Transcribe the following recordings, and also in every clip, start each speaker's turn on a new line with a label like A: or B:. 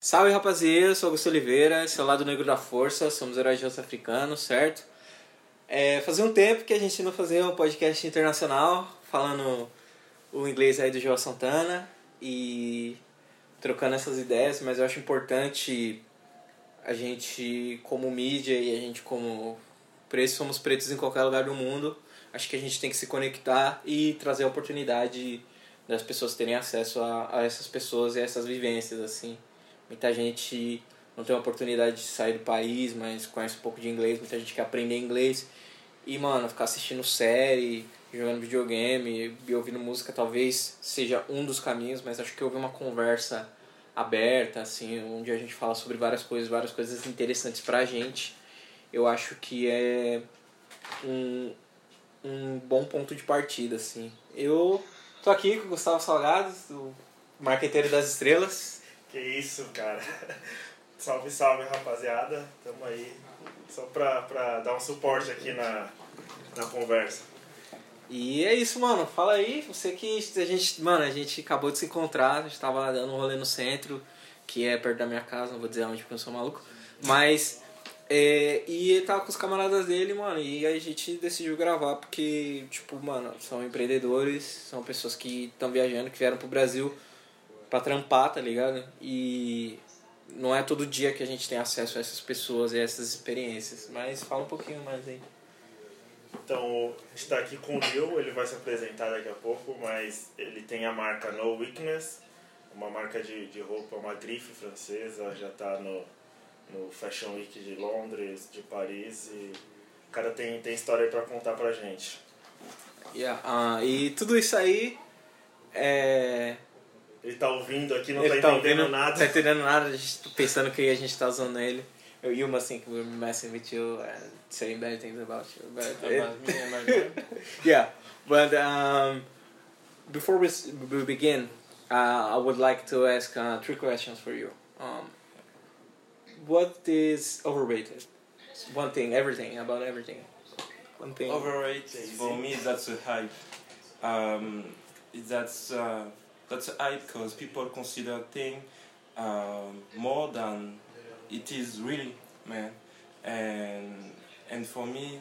A: Salve rapaziada, sou Augusto Oliveira, esse é o Lado Negro da Força, somos heróis de certo? É, fazia um tempo que a gente não fazia um podcast internacional falando o inglês aí do João Santana e trocando essas ideias, mas eu acho importante a gente como mídia e a gente como pretos, somos pretos em qualquer lugar do mundo, acho que a gente tem que se conectar e trazer a oportunidade das pessoas terem acesso a, a essas pessoas e a essas vivências, assim. Muita gente não tem a oportunidade de sair do país, mas conhece um pouco de inglês, muita gente quer aprender inglês. E, mano, ficar assistindo série, jogando videogame e ouvindo música talvez seja um dos caminhos, mas acho que ouvir uma conversa aberta, assim, onde a gente fala sobre várias coisas, várias coisas interessantes pra gente, eu acho que é um, um bom ponto de partida, assim. Eu tô aqui com o Gustavo Salgado, o marqueteiro das estrelas.
B: Que isso, cara. Salve, salve, rapaziada. Tamo aí só pra, pra dar um suporte aqui na, na conversa.
A: E é isso, mano. Fala aí, você que a gente, mano, a gente acabou de se encontrar, a gente tava dando um rolê no centro, que é perto da minha casa, não vou dizer onde porque eu sou maluco. Mas é, e ele tava com os camaradas dele, mano, e a gente decidiu gravar porque, tipo, mano, são empreendedores, são pessoas que estão viajando, que vieram pro Brasil pra trampar, tá ligado? E não é todo dia que a gente tem acesso a essas pessoas e a essas experiências. Mas fala um pouquinho mais aí.
B: Então, está aqui com o Neil, ele vai se apresentar daqui a pouco, mas ele tem a marca No Weakness, uma marca de, de roupa, uma grife francesa, já está no, no Fashion Week de Londres, de Paris, e o cara tem, tem história para contar pra gente.
A: Yeah, uh, e tudo isso aí é
B: ele tá ouvindo aqui, não ele tá, entendendo ouvindo, nada.
A: Não tá entendendo nada, a gente tá pensando que a gente tá usando ele. Eu e uma assim, we're messing with you and saying bad things about you. But
C: about me and my
A: yeah, but um, before we, we begin, uh, I would like to ask uh, three questions for you. Um, what is overrated? One thing, everything, about everything. One thing.
C: Overrated, for me, that's a hype. Um, that's... Uh, that's hype because people consider thing um, more than it is really, man. And and for me,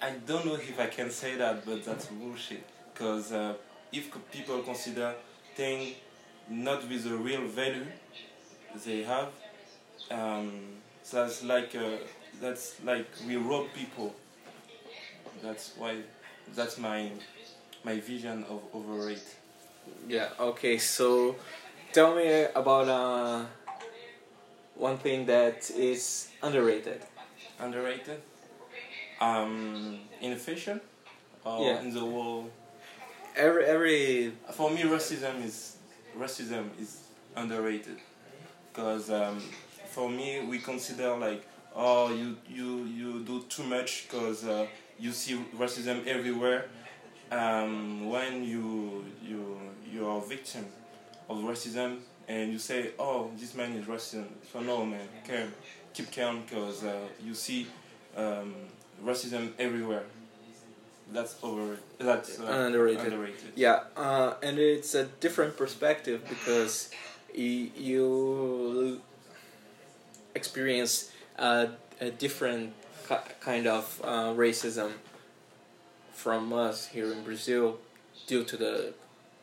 C: I don't know if I can say that, but that's bullshit. Because uh, if people consider thing not with the real value they have, um, that's like uh, that's like we rob people. That's why that's my my vision of overrate.
A: Yeah. Okay. So, tell me about uh, one thing that is underrated.
C: Underrated. Um, in fashion, or
A: Yeah.
C: in the world.
A: Every every
C: For me, racism is racism is underrated, because um, for me we consider like oh you you you do too much because uh, you see racism everywhere. Um, when you you you are a victim of racism and you say oh this man is racist, so no man, calm, keep calm because uh, you see um, racism everywhere. That's over. That's uh,
A: Underrated.
C: Underrated.
A: yeah, uh, and it's a different perspective because you experience a, a different kind of uh, racism from us here in Brazil due to the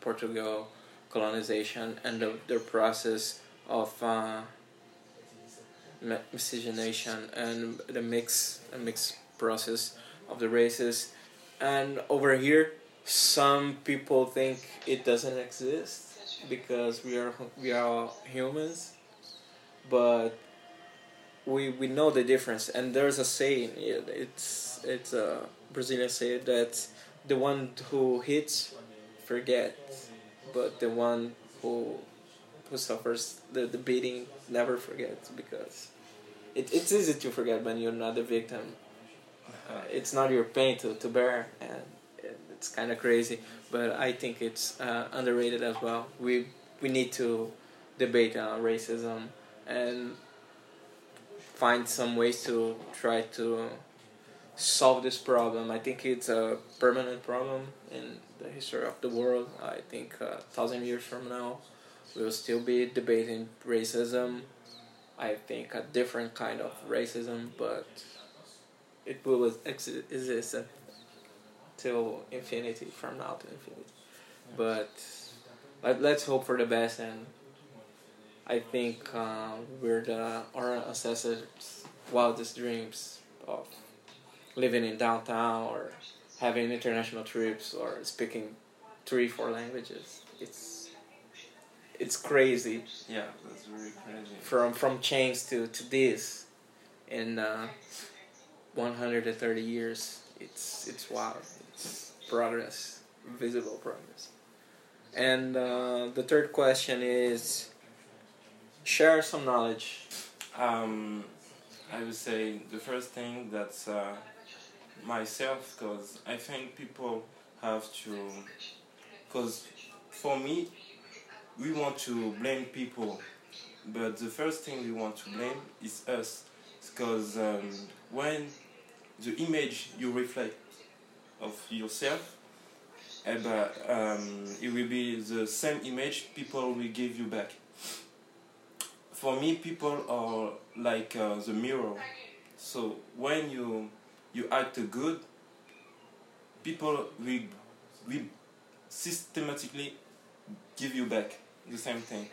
A: Portugal colonization and the, the process of uh, miscegenation and the mix a mix process of the races. And over here some people think it doesn't exist because we are we are humans but we we know the difference. And there's a saying it's it's a brazilian saying that the one who hits forgets. But the one who who suffers the, the beating never forgets because it, it's easy to forget when you're not the victim. Uh, it's not your pain to, to bear and it- it's kind of crazy. But i think it's uh, underrated as well. We we need to debate uh, racism. And find some ways to try to solve this problem i think it's a permanent problem in the history of the world i think a thousand years from now we'll still be debating racism. I think a different kind of racism, but it will ex- exist till infinity from now to infinity. But let, let's hope for the best, and I think uh, we're the our ancestors' wildest dreams of living in downtown or having international trips or speaking three four languages. It's it's crazy.
C: Yeah, that's very crazy.
A: From from chains to to this, in uh, one hundred and thirty years, it's it's wild. It's progress, visible progress. And uh, the third question is, share some knowledge.
C: Um, I would say the first thing that's uh, myself, because I think people have to, because for me, we want to blame people, but the first thing we want to blame is us, because um, when the image you reflect of yourself, eh, but, um, it will be the same image people will give you back. For me, people are like uh, the mirror. So when you you act good, people will will systematically give you back the same thing.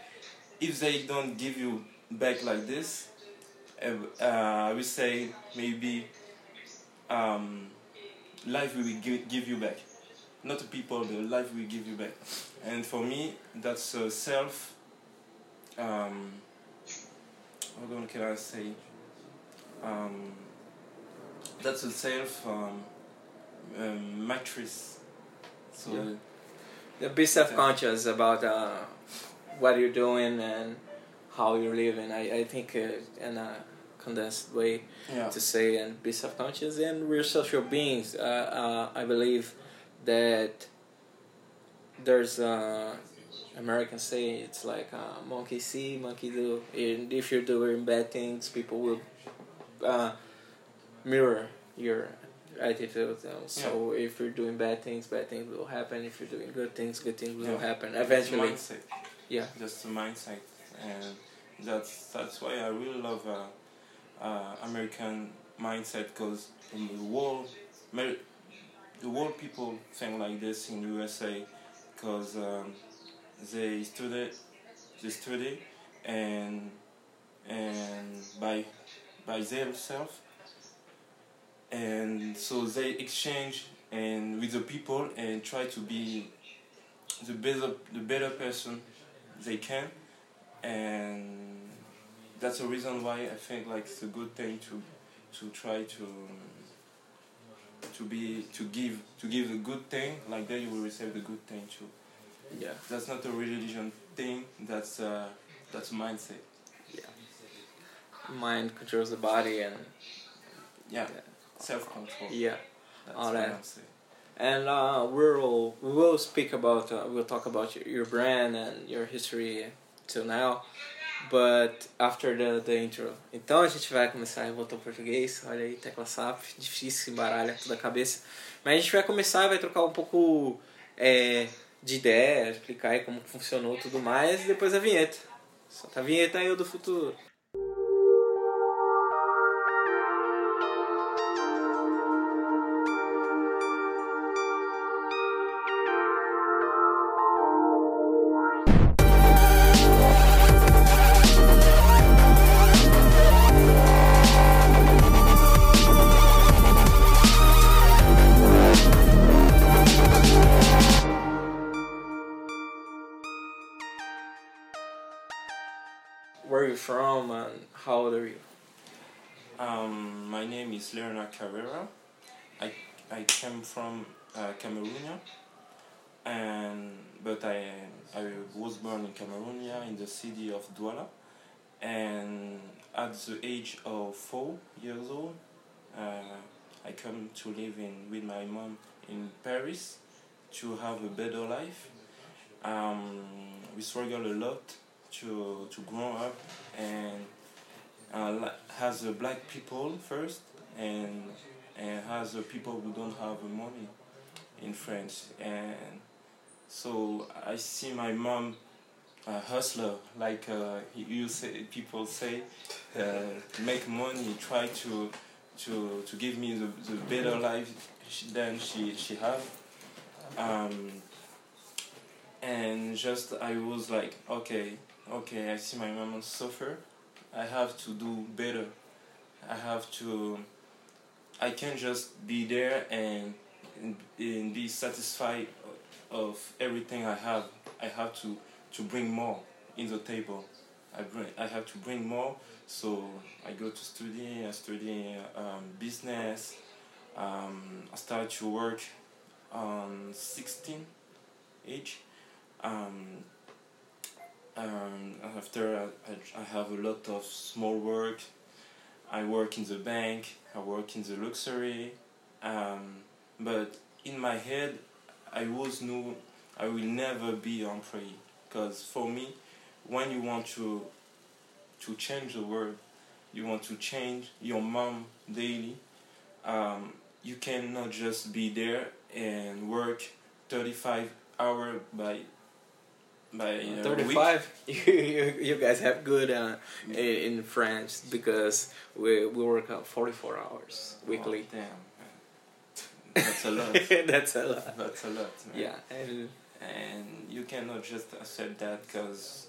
C: If they don't give you back like this, uh, uh, I would say maybe um, life will give, give you back. Not people, the life will give you back. And for me, that's a self. Um, what can I say? Um, that's a self um, um, matrix. So
A: Yeah. Yeah, be self conscious about uh, what you're doing and how you're living. I, I think uh, in a condensed way
C: yeah,
A: to say and be self conscious and we're social beings. Uh, uh, I believe that there's uh, American say it's like uh, monkey see, monkey do. And if you're doing bad things, people will uh, mirror your attitude. So if you're doing bad things, bad things will happen. If you're doing good things, good things will
C: Yeah.
A: happen. Eventually,
C: mindset.
A: yeah.
C: just a mindset, and that's that's why I really love uh, uh, American mindset because the world, the world people think like this in USA because um, they study, they study, and and by by themselves, and so they exchange and with the people and try to be the better the better person they can. And that's the reason why I think like it's a good thing to to try to to be to give to give a good thing like that you will receive the good thing too
A: Yeah.
C: that's not a religion thing that's uh that's a mindset
A: Mind controls the body and
C: yeah
A: Yeah.
C: self-control
A: yeah.
C: that's
A: all that. And uh, we'll we will speak about uh, we'll talk about your, your brand and your history till now, but after the, the intro. Então a gente vai começar e voltar ao português. Olha aí, tecla SAP, difícil, embaralha toda a cabeça. Mas a gente vai começar, vai trocar um pouco é, de ideia, explicar aí como funcionou tudo mais e depois a vinheta. Solta a vinheta aí, do futuro.
C: Name is Leonard Carrera. I I came from uh, Cameroon, and but I I was born in Cameroon in the city of Douala, and at the age of four years old, uh, I come to live in with my mom in Paris to have a better life. Um, we struggle a lot to to grow up and uh, has the black people first and and has the people who don't have money in France and so I see my mom a hustler, like uh, you say, people say, uh, make money, try to to to give me the, the better life than she she have. Um, and just I was like, okay, okay, I see my mom suffer. I have to do better. I have to. I can't just be there and and, be satisfied of everything I have. I have to to bring more in the table. I bring. I have to bring more. So I go to study. I study um, business. Um, I start to work on sixteen age. Um, um, after I, I have a lot of small work. I work in the bank. I work in the luxury. Um, but in my head, I always knew I will never be employee. Because for me, when you want to to change the world, you want to change your mom daily. Um, you cannot just be there and work thirty five hour by by uh,
A: Thirty
C: week.
A: five. You, you you guys have good uh, in, in France because we we work out forty four hours weekly.
C: Oh, damn. That's a lot.
A: That's a lot.
C: That's a lot. Man.
A: Yeah, and
C: and you cannot just accept that because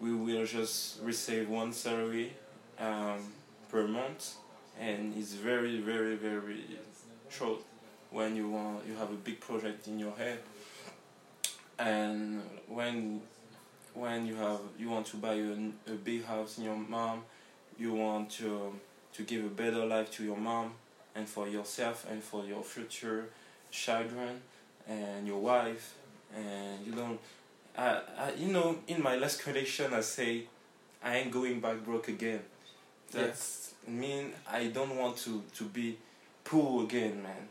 C: we will just receive one salary um, per month and it's very very very short when you want you have a big project in your head and when when you have you want to buy a, a big house in your mom you want to to give a better life to your mom and for yourself and for your future children and your wife. And you don't I, I you know in my last collection I say I ain't going back broke again. That's mean I don't want to to be poor again man.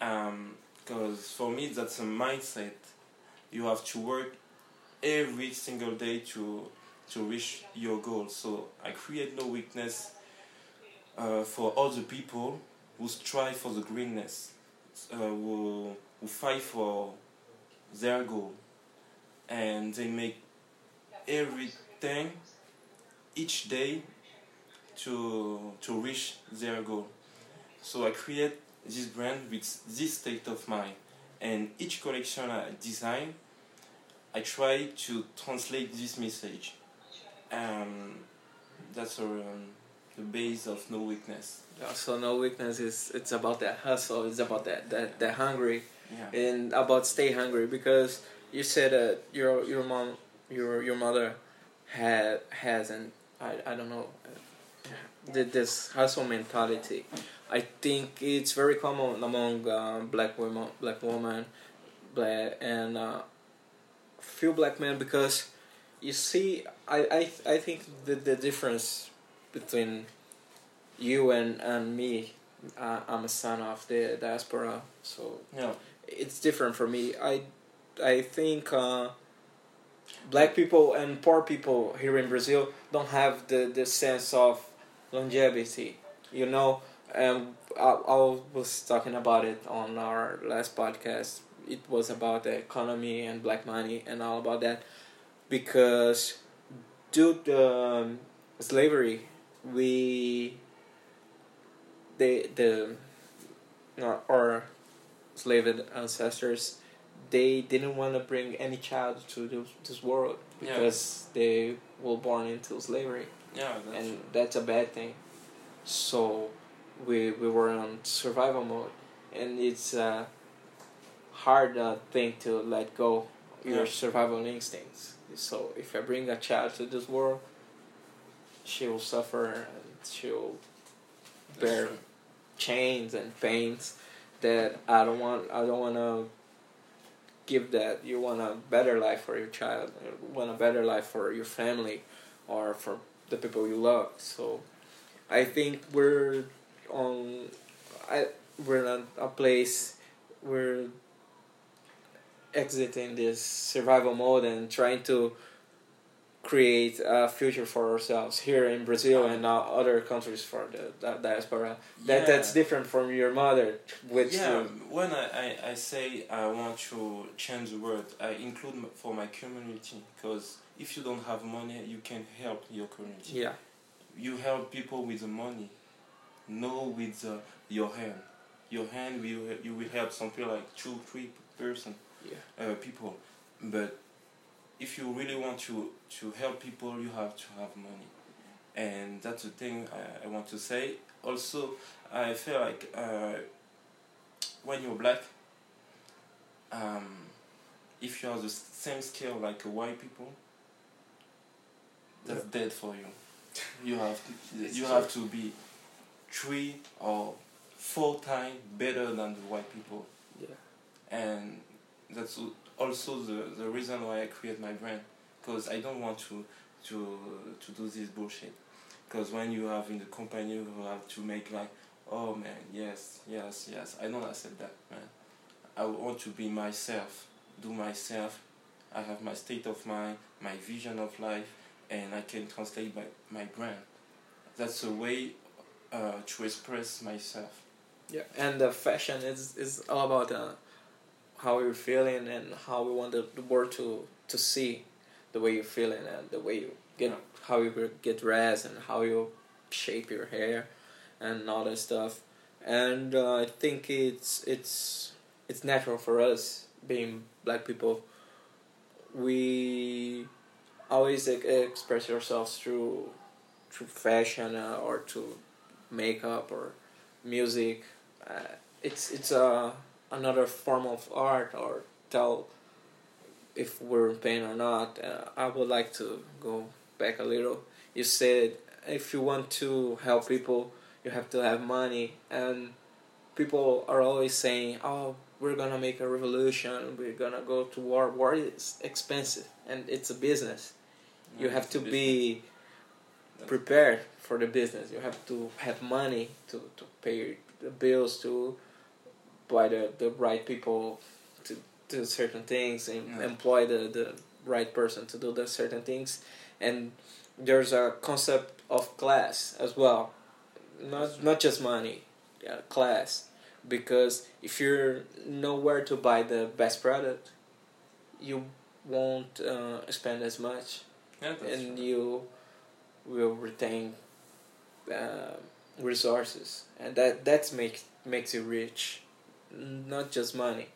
C: Um because for me that's a mindset you have to work every single day to to reach your goal. So I create no weakness uh, for other people who strive for the greenness uh, who, who fight for their goal. And they make everything each day to to reach their goal. So i create this brand with this state of mind and each collection i design i try to translate this message. Um, that's um, the base of no weakness.
A: So no weakness is it's about that hustle. It's about that that that hungry.
C: Yeah.
A: And about stay hungry because you said that your your mom your your mother had hasn't I, I don't know did this hustle mentality I think it's very common among uh, black women black women black and uh, few black men because you see I, I I think the the difference between you and and me uh, I'm a son of the diaspora so
C: yeah
A: it's different for me. I I think uh, black people and poor people here in Brazil don't have the, the sense of longevity. You know, um, I, I was talking about it on our last podcast. It was about the economy and black money and all about that because due to um, slavery, we the the our, slave ancestors they didn't want to bring any child to this, this world
C: Yeah.
A: because they were born into slavery
C: yeah that's
A: and that's a bad thing so we we were on survival mode and it's a hard uh, thing to let go your
C: Yeah.
A: survival instincts so if i bring a child to this world she will suffer and she'll bear chains and pains that I don't want. I don't want to give that. You want a better life for your child. You want a better life for your family, or for the people you love. So, I think we're on. I we're in a, place we're exiting this survival mode and trying to create a future for ourselves here in Brazil and uh, other countries for the, the diaspora. That
C: Yeah.
A: that's different from your mother, which
C: yeah,
A: uh,
C: when I, I, I say I want to change the world, I include for my community because if you don't have money, you can help your community.
A: yeah
C: You help people with the money, no with uh, your hand. Your hand will you will help something like two three person
A: yeah
C: uh, people, but if you really want to to help people, you have to have money, and that's the thing I, I want to say. Also, I feel like uh, when you're black, um, if you have the same skill like white people, that's dead for you. You have you have to be three or four times better than the white people.
A: Yeah.
C: And that's also the, the reason why I create my brand because I don't want to to to do this bullshit. Because when you have in the company you have to make like oh man yes yes yes. I don't accept that man. I want to be myself do myself. I have my state of mind my vision of life and I can translate my, my brand. That's a way uh, to express myself.
A: Yeah and the fashion is is all about uh, how you're feeling and how we want the, the world to to see the way you're feeling and the way you get how you get dressed and how you shape your hair and all that stuff. And uh, I think it's it's it's natural for us being black people. We always e- express ourselves through through fashion uh, or to makeup or music uh, it's it's a another form of art or tell if we're in pain or not. Uh, I would like to go back a little. You said if you want to help people, you have to have money, and people are always saying, "Oh, we're gonna make a revolution. We're gonna go to war. War is expensive, and it's a business. You have to be prepared for the business. You have to have money to, to pay the bills, to buy the, the right people to do certain things, and
C: Yeah.
A: employ the, the right person to do the certain things. And there's a concept of class as well, not not just money, yeah, class. Because if you're nowhere to buy the best product, you won't uh, spend as much
C: Yeah,
A: and
C: true.
A: you will retain uh, resources. And that that's makes makes you rich. Not just money.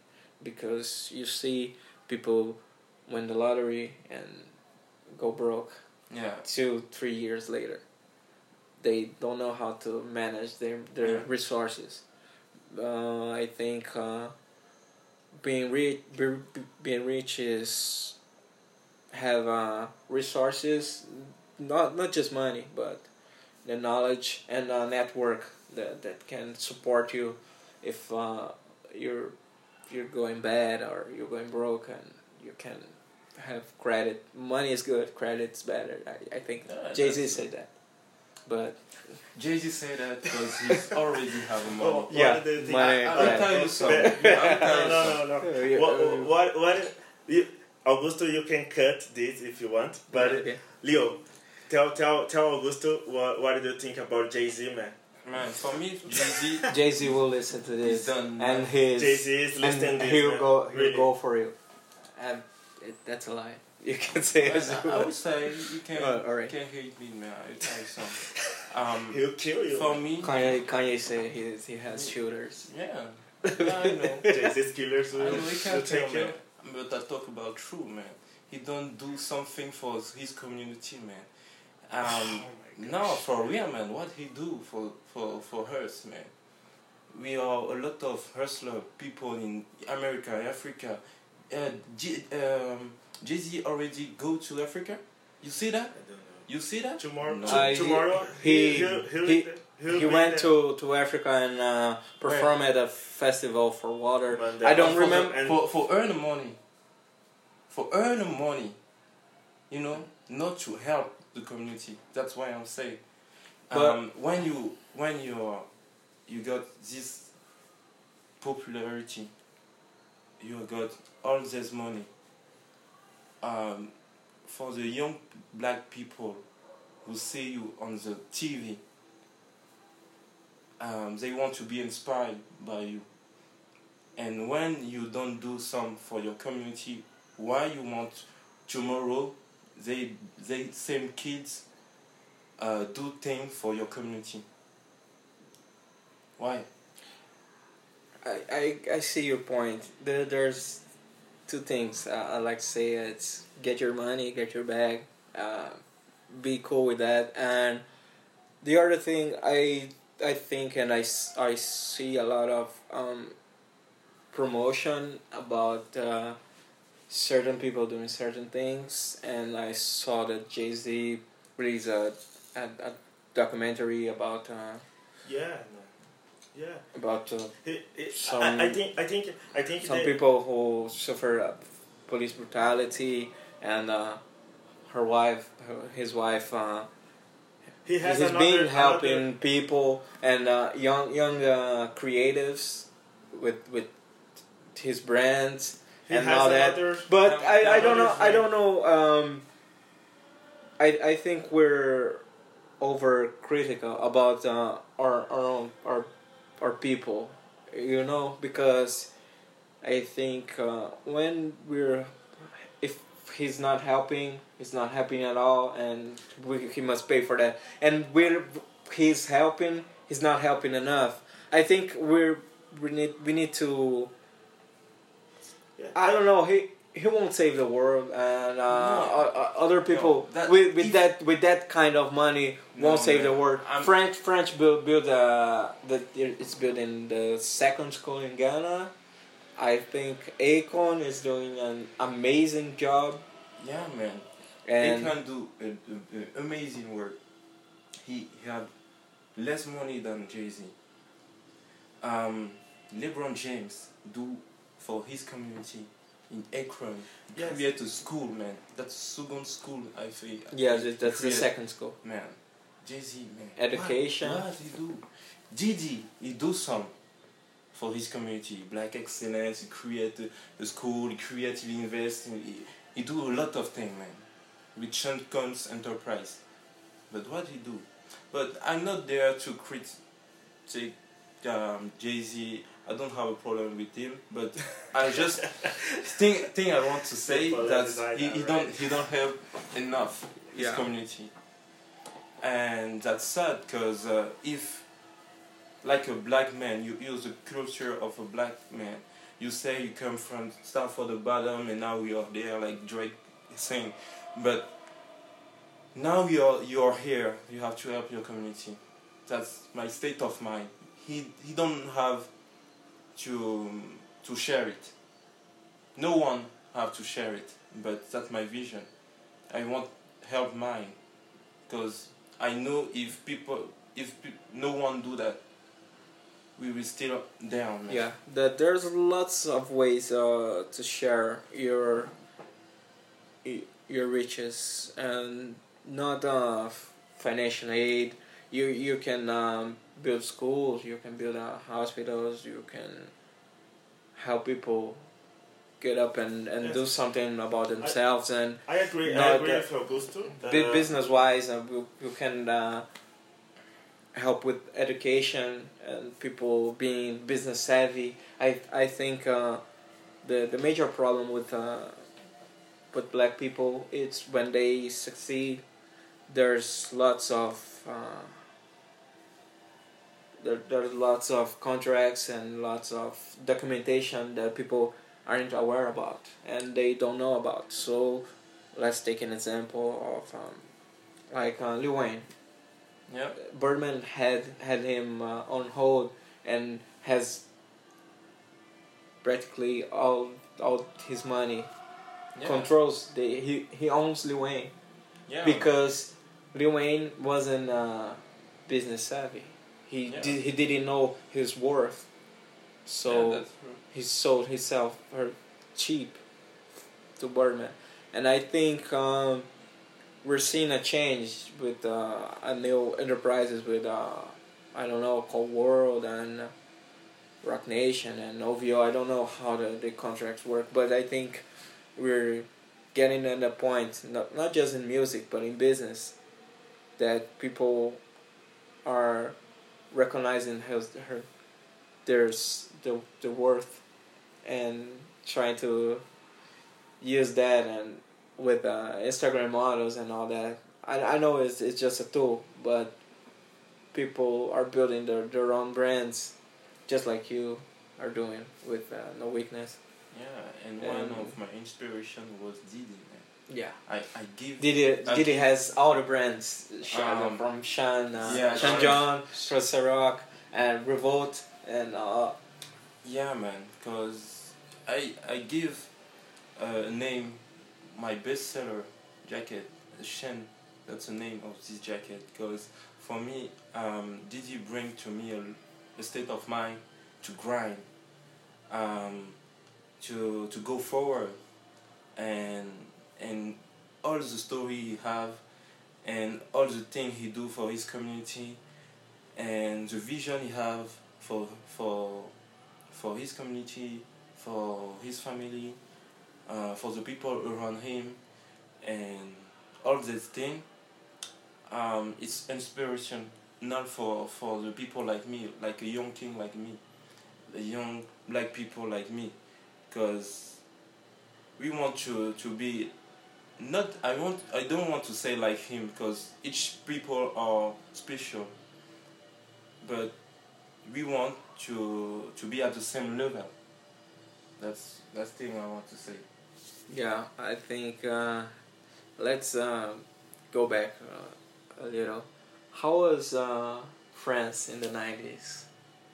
A: Because you see people win the lottery and go broke
C: yeah.
A: two three years later. They don't know how to manage their their
C: Yeah.
A: resources. Uh, I think uh, being rich be, being rich is have uh, resources not not just money but the knowledge and a network that, that can support you if uh, you're you're going bad or you're going broke and you can have credit money is good credit's better I, I think
C: Yeah,
A: Jay-Z said that but
C: Jay Z said that because he's already have money.
B: Oh,
A: Yeah,
B: what do
A: money-
C: I, I'll tell you something.
B: Be- no, no, no, no.
A: Uh,
B: What,
A: uh,
B: what, what, you, Augusto, you can cut this if you want, but
A: okay.
B: Leo, tell, tell, tell Augusto what, what do you think about Jay Z, man?
C: Man, for me, Jay Z
A: Jay-Z will listen to this
C: He's done,
A: and his
B: Jay Z is listening
A: and he'll
B: man.
A: go he'll
B: really.
A: go for you and it, that's a lie you can say it as
C: I, I would say you can
A: Oh, alright.
C: can hate me, man. I'll tell you something. Um,
B: He'll kill you.
C: for me,
A: Kanye Kanye say he he has shooters
C: yeah, yeah, I know.
B: Jay Z's killers
C: I
B: will,
C: know he can't tell,
B: take you.
C: man. But I talk about true, man. He don't do something for his community, man. Um,
B: Oh
C: no, for real, man. What he do for for for us, man. We are a lot of hustler people in America, Africa. Uh, J- um, Jay Z already go to Africa. You see that?
B: I don't know.
C: You see that?
B: Tomorrow,
C: No.
B: to-
A: Uh, he-
B: tomorrow
A: he-
B: he'll, he'll,
A: he-
B: he'll
A: he
B: be
A: went
B: there.
A: to to Africa and uh, performed at a festival for water
B: Man,
A: I don't
B: for-
A: remember
B: and-
C: for for earn money. For earn money, you know, not to help the community. That's why I'm saying. Um, when you when you you got this popularity, you got all this money. Um, for the young black people who see you on the TV, um, they want to be inspired by you. And when you don't do some for your community, why you want tomorrow they they same kids uh, do things for your community? Why?
A: I, I, I see your point. There, there's two things uh, I like to say. It's get your money, get your bag, uh, be cool with that. And the other thing I I think and I, I see a lot of um, promotion about uh, certain people doing certain things. And I saw that Jay Z released a, a, a documentary about uh,
B: Yeah. Yeah.
A: about uh,
B: It, it,
A: Some-
B: I, I think I think I think
A: some people who suffer uh, police brutality and uh, her wife her- his wife uh,
B: he has
A: he's
B: another,
A: been helping
B: another-
A: people and uh, young young uh, creatives with with his brands and all that
B: another,
A: but
C: Um,
A: I, I don't know I don't know um, I I think we're over critical about uh, our our own our our people you know because I think uh, when we're if he's not helping he's not helping at all and we, he must pay for that. And we're he's helping he's not helping enough. I think we're we need we need to. I don't know. He he won't save the world, and uh,
C: No.
A: other people
C: that-
A: with with that with that kind of money won't
C: No,
A: save
C: man.
A: the world.
C: I'm-
A: French French build build uh the it's building the second school in Ghana. I think Akon is doing an amazing job,
C: Yeah, man.
A: and
C: he can do a, a- a amazing work. He, he had less money than Jay Z. Um, LeBron James do for his community in Akron.
B: Yes.
C: Create a school, man. That's second school. I feel.
A: yeah, that- that's the second school.
C: Man, Jay Z, man.
A: Education.
C: What, what he do? Diddy, he do some for his community. Black excellence. He create a, a school. He create. He invest. He, he do a lot of things, man. With Sean Combs enterprise. But what he do? But I'm not there to critique um, Jay Z. I don't have a problem with him, but I just thing thing I want to say that he, he
B: right?
C: don't he don't help enough his
A: Yeah.
C: community, and that's sad because uh, if like a black man you use the culture of a black man, you say you come from start for the bottom and now we are there like Drake is saying, but now you're you're here you have to help your community that's my state of mind he he don't have to to share it no one have to share it but that's my vision i want help mine because i know if people if pe- no one do that we will still down man.
A: Yeah, that there's lots of ways uh, to share your your riches and not uh, financial aid. You you can um, build schools, you can build uh, hospitals, you can help people get up and, and do something about themselves and
B: I agree. I agree
A: that-
B: with Augusto. Uh,
A: business wise and you, you can uh, help with education and people being business savvy i i think uh, the the major problem with uh, with black people it's when they succeed there's lots of uh, there, there's lots of contracts and lots of documentation that people aren't aware about and they don't know about. So let's take an example of um, like uh, Lil Wayne.
C: yeah.
A: Birdman had had him uh, on hold and has practically all all his money
C: yeah.
A: controls the he he owns Lil Wayne.
C: Yeah.
A: Because Lil Wayne wasn't uh, business savvy. He
C: Yeah.
A: did he didn't know his worth, so
C: yeah,
A: he sold himself for cheap to Birdman, and I think um, we're seeing a change with uh, a new enterprises with uh, I don't know Cold World and Roc Nation and OVO. I don't know how the, the contracts work, but I think we're getting at a point, not not just in music but in business, that people are recognizing her, her there's the the worth and trying to use that and with uh, Instagram models and all that. I, I know it's it's just a tool, but people are building their, their own brands, just like you are doing with uh, No Weakness.
C: Yeah, and, one of my inspiration was Diddy.
A: Yeah.
C: I, I give
A: Diddy
C: I
A: Diddy
C: give-
A: has all the brands
C: Um,
A: from Sean, uh,
C: yeah,
A: Sean. John, Rock, and Revolt, and uh,
C: Yeah, man, because I I give uh, a name my bestseller jacket, Shen. That's the name of this jacket. Because for me, um, did you bring to me a, a state of mind to grind, um, to to go forward, and and all the story he have, and all the thing he do for his community, and the vision he have for for for his community, for his family, uh, for the people around him, and all this thing. Um, it's inspiration not for for the people like me, like a young king like me, the young black people like me, because we want to to be not I want I don't want to say like him because each people are special but we want to to be at the same level that's that's the thing I want to say
A: yeah, I think uh, let's uh, go back uh, a little. How was uh, France in the nineties?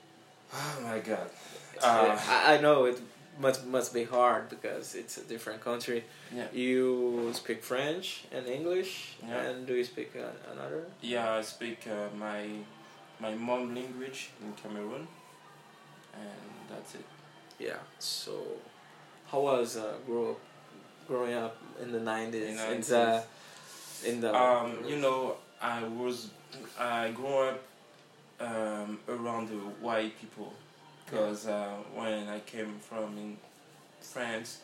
C: oh my god Uh,
A: I, I know it must must be hard because it's a different country.
C: yeah
A: You speak French and English,
C: Yeah.
A: and do you speak uh, another?
C: yeah I speak uh, my my mom language in Cameroon and that's it
A: Yeah. So, how was uh, grow growing up in the nineties?
C: In
A: In the in the
C: um you know I was I grew up um, around the white people because uh, when I came from in France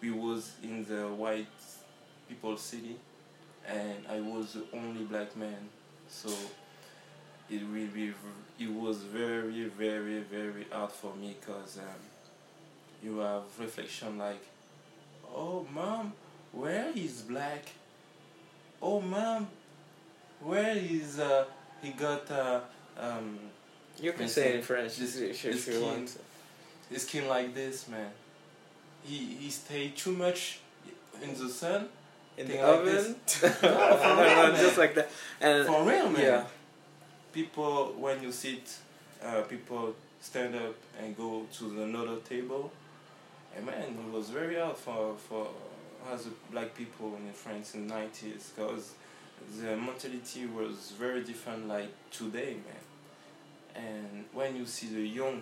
C: we was in the white people city and I was the only black man. So it really it was very very very hard for me because um, you have reflection like oh mom where is black? Oh mom where is uh he got uh um
A: you can say it in French
C: this-
A: if,
C: this
A: you
C: kid-
A: want.
C: his skin like this man he he stayed too much in the sun
A: In the
C: Thing like
A: oven. no, no, just like that. And
C: for real man
A: yeah,
C: people when you sit uh, people stand up and go to the another table and man it was very hard for for us black people in france in the 90s because the mentality was very different like today man and when you see the young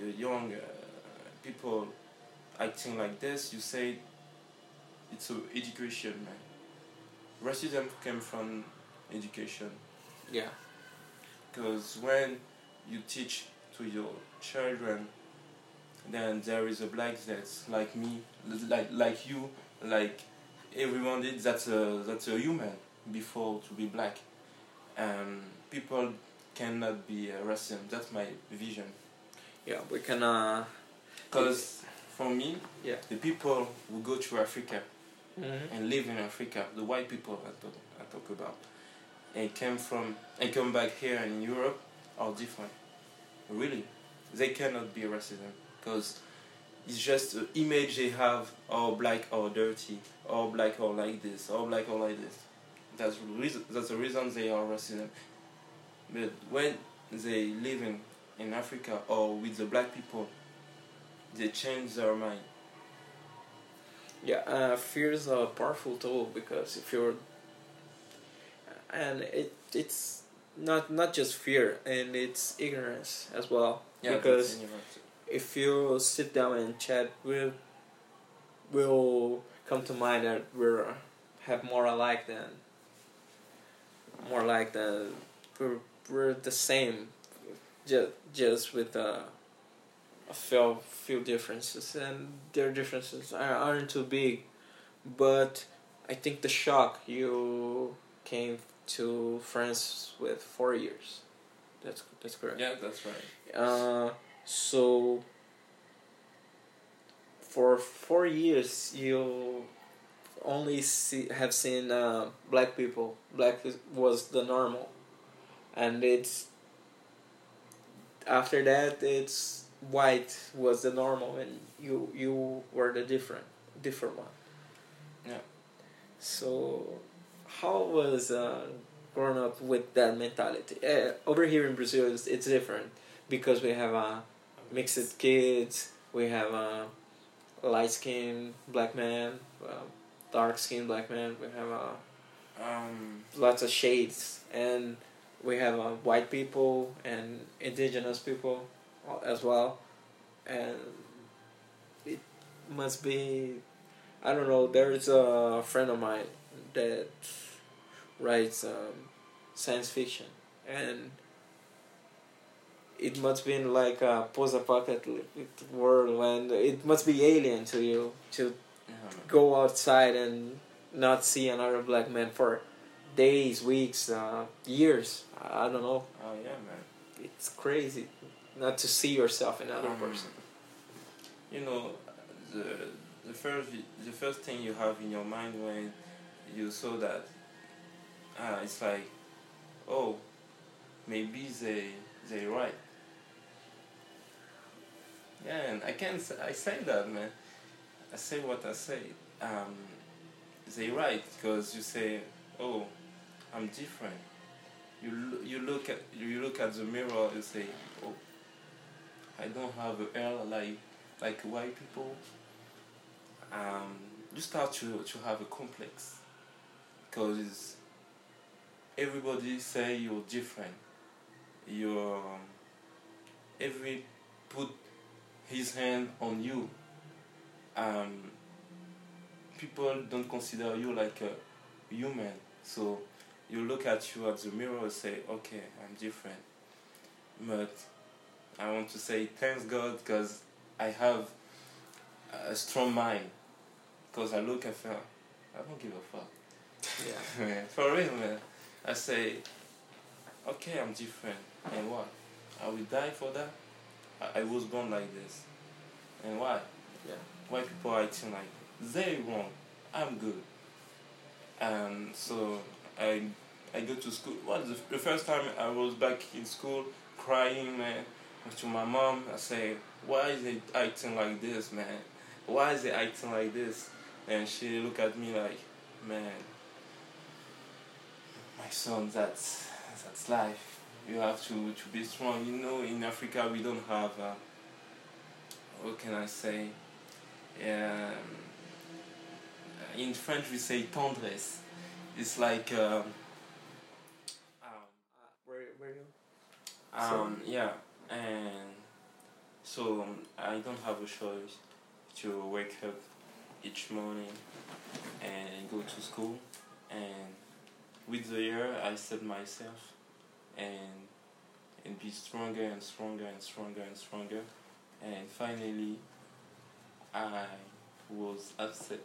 C: the young uh, people acting like this you say it's a education man. Racism came from education.
A: Yeah,
C: because when you teach to your children then there is a black that's like me like like you like everyone did. That's a that's a human before to be black. Um people cannot be uh, racism that's my vision
A: yeah. We can. Uh,
C: because for me
A: Yeah.
C: the people who go to africa
A: mhm.
C: and live in Africa, the white people I talk, I talk about, and came from and come back here in Europe are different. Really, they cannot be a racism because it's just an image they have. All black or dirty, all black or like this, all black or like this. That's the reason. That's the reason they are racism. But when they live in Africa or with the black people, they change their mind.
A: Yeah, uh, fear is a powerful tool because if you're, and it it's not not just fear and it's ignorance as well.
C: Yeah,
A: because if you sit down and chat, we'll will come to mind that we're have more alike than more like than we're we're the same, just just with uh, a few few differences, and their differences are, aren't too big, but I think the shock you came to France with four years. That's that's correct.
C: Yeah, that's right.
A: Uh, so for four years you only see have seen uh, black people. Black was the normal, and it's after that it's white was the normal, and you you were the different different one.
C: Yeah.
A: So, how was uh, growing up with that mentality? Uh, over here in Brazil, it's, it's different because we have uh, mixed kids. We have uh, light skinned black man, uh, dark skinned black man. We have uh,
C: Um,
A: lots of shades, and we have uh, white people and indigenous people as well, and it must be. I don't know. There's a friend of mine that writes um, science fiction, and it must be like a post-apocalyptic world when it must be alien to you to go outside and not see another black man for days, weeks, uh, years. I don't know.
C: Oh yeah, man.
A: It's crazy not to see yourself in another
C: Um,
A: person.
C: You know, the the first the first thing you have in your mind when you saw that, ah, it's like, oh, maybe they they right. Yeah, and I can I say that man. I say what I say. Um, they right because you say, oh, I'm different. You you look at you look at the mirror and say, oh, I don't have a hair like like white people. Um, you start to to have a complex because everybody say you're different. You're every put his hand on you. Um, people don't consider you like a human, so you look at you at the mirror and say, okay, I'm different. But I want to say thanks God because I have a strong mind. Because I look at her, I don't give a fuck.
A: Yeah.
C: man, for real, man. I say, okay, I'm different. And what? I will die for that? I, I was born like this. And why?
A: Yeah.
C: Why people are acting like they wrong? I'm good. And so I I go to school. What the, the first time I was back in school crying, man, to my mom. I say, why is it acting like this, man? Why is it acting like this? And she look at me like, man, my son, that's that's life. You have to to be strong. You know, in Africa we don't have. Uh, what can I say? Um, in French we say tendresse. It's like. Um, um,
A: where where you?
C: um, yeah, and so um, I don't have a choice to wake up each morning and go to school. And with the year, I set myself and and be stronger and stronger and stronger and stronger. And finally, I was upset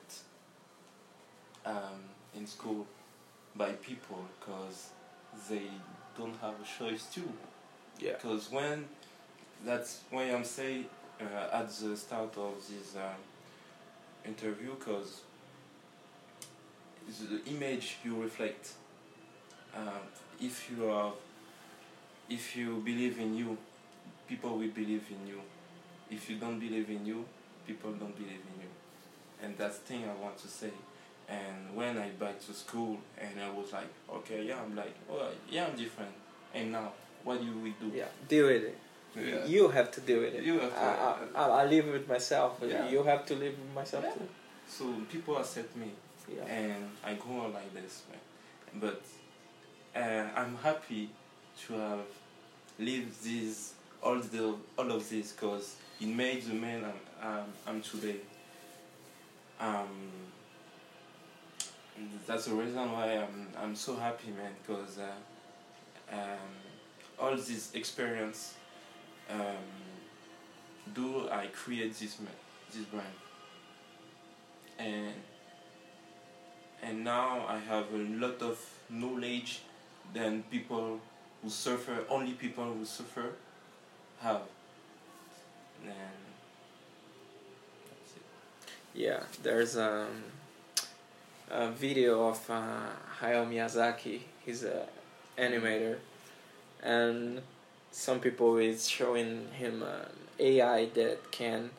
C: um, in school by people because they don't have a choice too.
A: Yeah.
C: Because when that's why I'm saying uh, at the start of this um, interview, because the image you reflect. Um, if you are, if you believe in you, people will believe in you. If you don't believe in you, people don't believe in you, and that's the thing I want to say. And when I back to school, and I was like, okay, yeah, I'm like, oh, yeah, I'm different. And now, what do we do?
A: Yeah. Deal with it.
C: Yeah.
A: You have to deal with it.
C: You have to.
A: I, I, I live with myself.
C: Yeah.
A: You have to live with myself
C: Yeah.
A: too.
C: So people accept me,
A: Yeah.
C: and I go on like this, man. But uh, I'm happy to have lived this all the all of this because it made the man I'm I'm, I'm today. Um, and that's the reason why I'm I'm so happy, man. Because uh, um, all this experience um, do I create this this brand and and now I have a lot of knowledge than people who suffer, only people who suffer have. And.
A: Yeah, there's um, a video of uh, Hayao Miyazaki. He's a animator, and some people is showing him an AI that can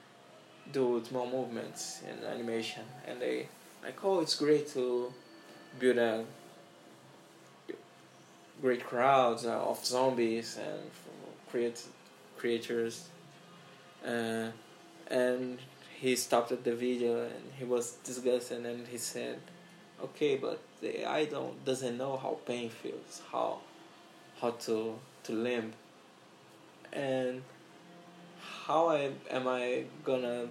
A: do small movements in animation, and they like, oh, it's great to build a great crowds uh, of zombies and create creatures, uh, and he stopped at the video and he was disgusted and he said, "Okay, but the AI don't doesn't know how pain feels, how how to to limp, and how I, am I gonna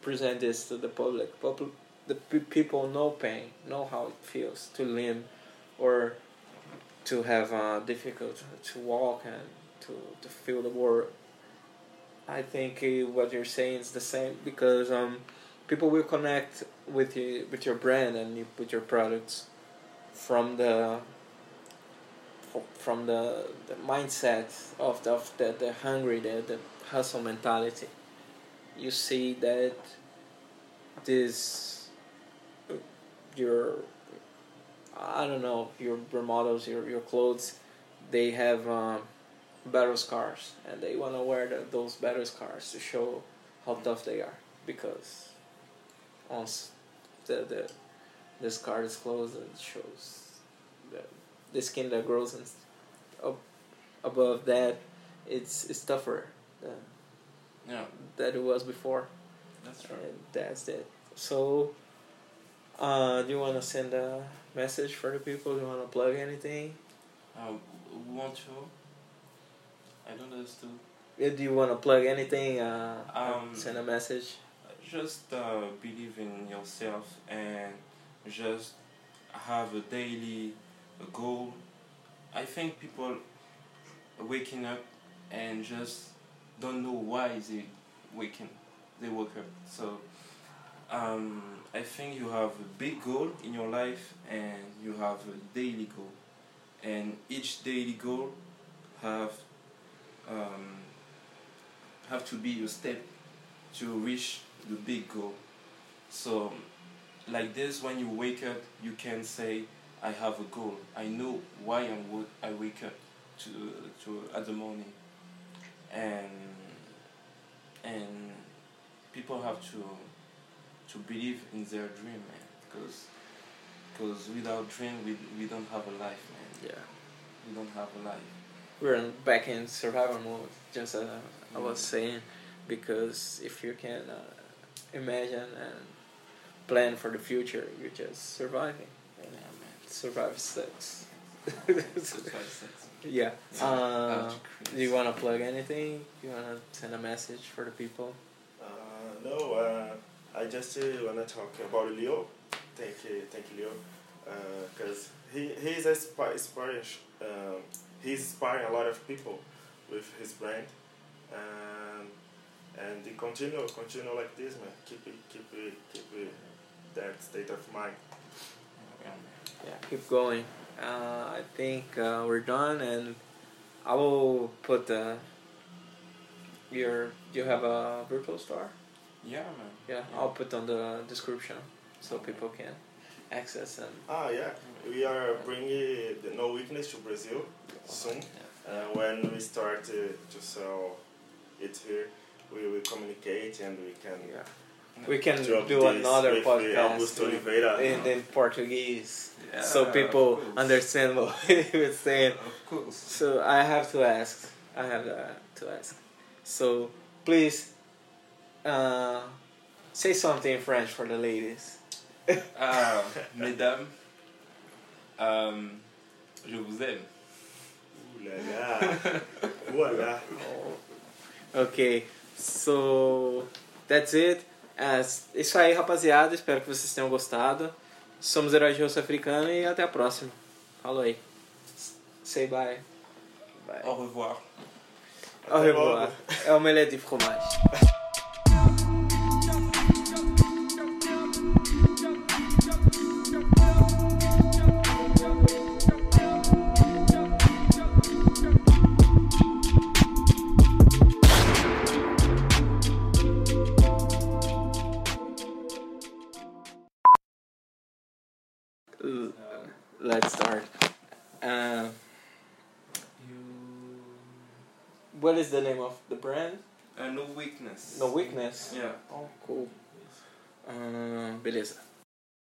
A: present this to the public? Public, the pe- people know pain, know how it feels to limp, or to have uh, difficult to walk and to to feel the world." I think uh, what you're saying is the same because um, people will connect with you with your brand and you, with your products from the from the, the mindset of the, of the, the hungry the, the hustle mentality. You see that this your I don't know your, your models your, your clothes they have um, battle scars and they want to wear the, those battle scars to show how tough they are because once the the, the scar is closed it shows the, the skin that grows and up above that it's it's tougher than,
C: Yeah,
A: than it was before.
C: That's true.
A: and that's it. So uh, do you want to send a message for the people? Do you want to plug anything?
C: Uh, want to. I don't understand.
A: Do you want to plug anything? Uh,
C: Um,
A: send a message
C: Just uh, believe in yourself and just have a daily goal. I think people waking up and just don't know why they waking. They woke up. So um, I think you have a big goal in your life and you have a daily goal, and each daily goal have um, have to be a step to reach the big goal. So, like this, when you wake up, you can say, "I have a goal. I know why I'm wo- I wake up to to at the morning." And and people have to to believe in their dream, man. Because because without dream, we we don't have a life, man.
A: yeah
C: We don't have a life.
A: we're in, back in survival mode just as I was saying because if you can uh, imagine and plan for the future you're just surviving and
C: Yeah, man.
A: survive sucks
C: That's why I said.
A: yeah
C: Yeah,
A: uh, do you want to plug anything you want to send a message for the people
B: Uh, no, uh, I just uh, wanna talk about Leo. Thank you, thank you, Leo, because he he's inspi- inspiring. Um, he's inspiring a lot of people with his brand, and and he continue continue like this, man. Keep it, keep it, keep it, that state of mind.
C: Yeah,
A: yeah keep going. Uh, i think uh, we're done and i will put the your you have a virtual store
C: Yeah, man.
A: Yeah, I'll put on the description so people can access and
B: Ah, yeah, we are bringing the No Weakness to Brazil soon. Uh, when we start to, to sell it here, we will communicate and we can
A: yeah. We can do another
B: with the
A: podcast
B: Augusto
A: in,
B: Oliveira.
A: in, in Portuguese
C: Yeah,
A: so people understand what he was saying.
C: Of course.
A: So I have to ask. I have uh, to ask. So please uh, say something in French for the ladies.
C: Ah, mesdames, euh, je vous aime.
B: Ouh là là. voilà.
A: Ok, so that's it. É isso aí, rapaziada. Espero que vocês tenham gostado. Somos Heróis de Rosto Africano e até a próxima. Falou aí. Say bye. Bye.
C: Au revoir.
A: Au revoir. É o melhor de fromage.
D: let's start. Uh, you...
A: What is the name of the brand?
C: Uh, no Weakness.
A: No Weakness?
C: Yeah.
A: Oh, cool. Uh, beleza.